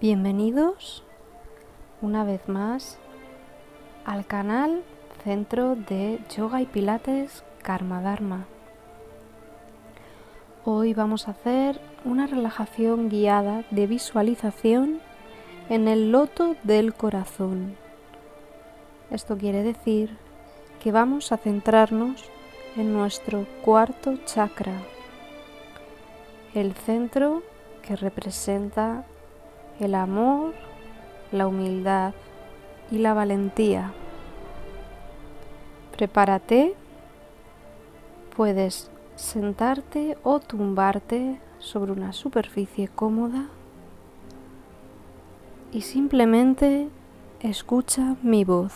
Bienvenidos una vez más al canal Centro de Yoga y Pilates Karma Dharma. Hoy vamos a hacer una relajación guiada de visualización en el loto del corazón. Esto quiere decir que vamos a centrarnos en nuestro cuarto chakra, el centro que representa el amor, la humildad y la valentía. Prepárate, puedes sentarte o tumbarte sobre una superficie cómoda y simplemente escucha mi voz.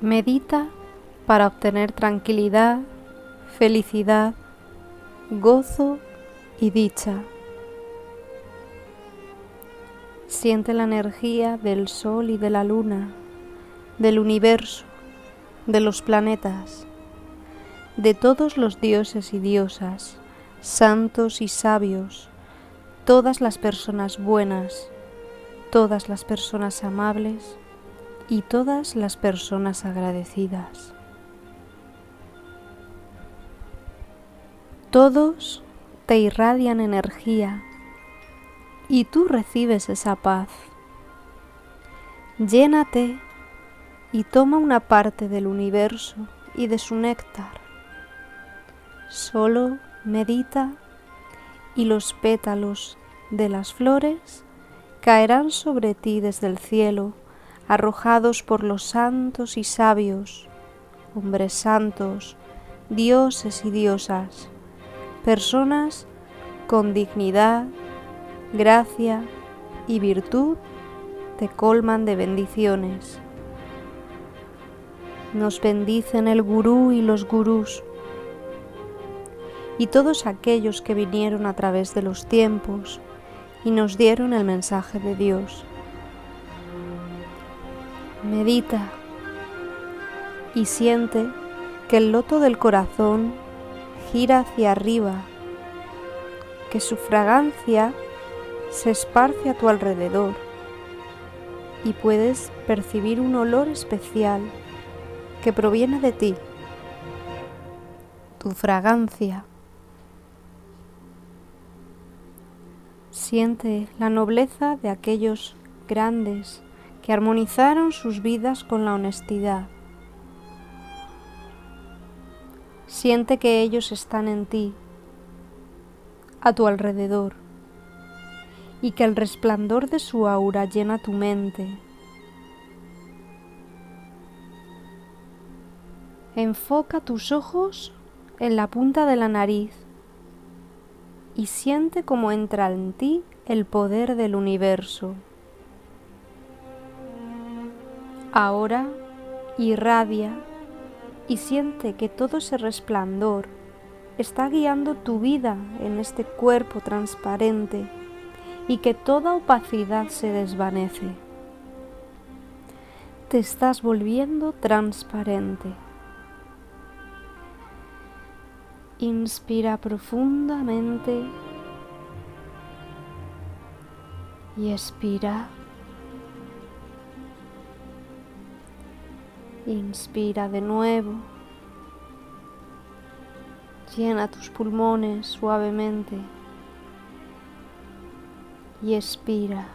Medita para obtener tranquilidad, felicidad, gozo y dicha. Siente la energía del sol y de la luna, del universo, de los planetas, de todos los dioses y diosas, santos y sabios, todas las personas buenas, todas las personas amables y todas las personas agradecidas. Todos te irradian energía y tú recibes esa paz. Llénate y toma una parte del universo y de su néctar. Solo medita y los pétalos de las flores caerán sobre ti desde el cielo, arrojados por los santos y sabios, hombres santos, dioses y diosas personas con dignidad, gracia y virtud te colman de bendiciones. Nos bendicen el gurú y los gurús y todos aquellos que vinieron a través de los tiempos y nos dieron el mensaje de Dios. Medita y siente que el loto del corazón gira hacia arriba, que su fragancia se esparce a tu alrededor y puedes percibir un olor especial que proviene de ti, tu fragancia. Siente la nobleza de aquellos grandes que armonizaron sus vidas con la honestidad Siente que ellos están en ti, a tu alrededor, y que el resplandor de su aura llena tu mente. Enfoca tus ojos en la punta de la nariz y siente cómo entra en ti el poder del universo. Ahora irradia y siente que todo ese resplandor está guiando tu vida en este cuerpo transparente y que toda opacidad se desvanece. Te estás volviendo transparente. Inspira profundamente y expira. Inspira de nuevo. Llena tus pulmones suavemente. Y expira.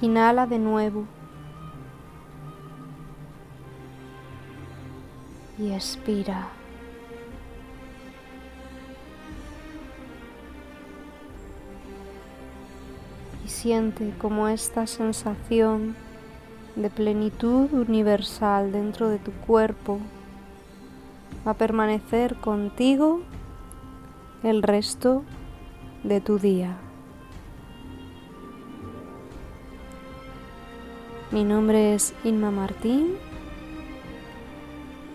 Inhala de nuevo. Y expira. Siente como esta sensación de plenitud universal dentro de tu cuerpo va a permanecer contigo el resto de tu día. Mi nombre es Inma Martín.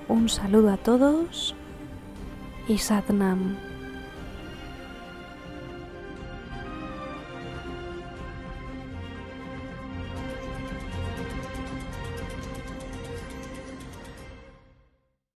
Un saludo a todos y Satnam.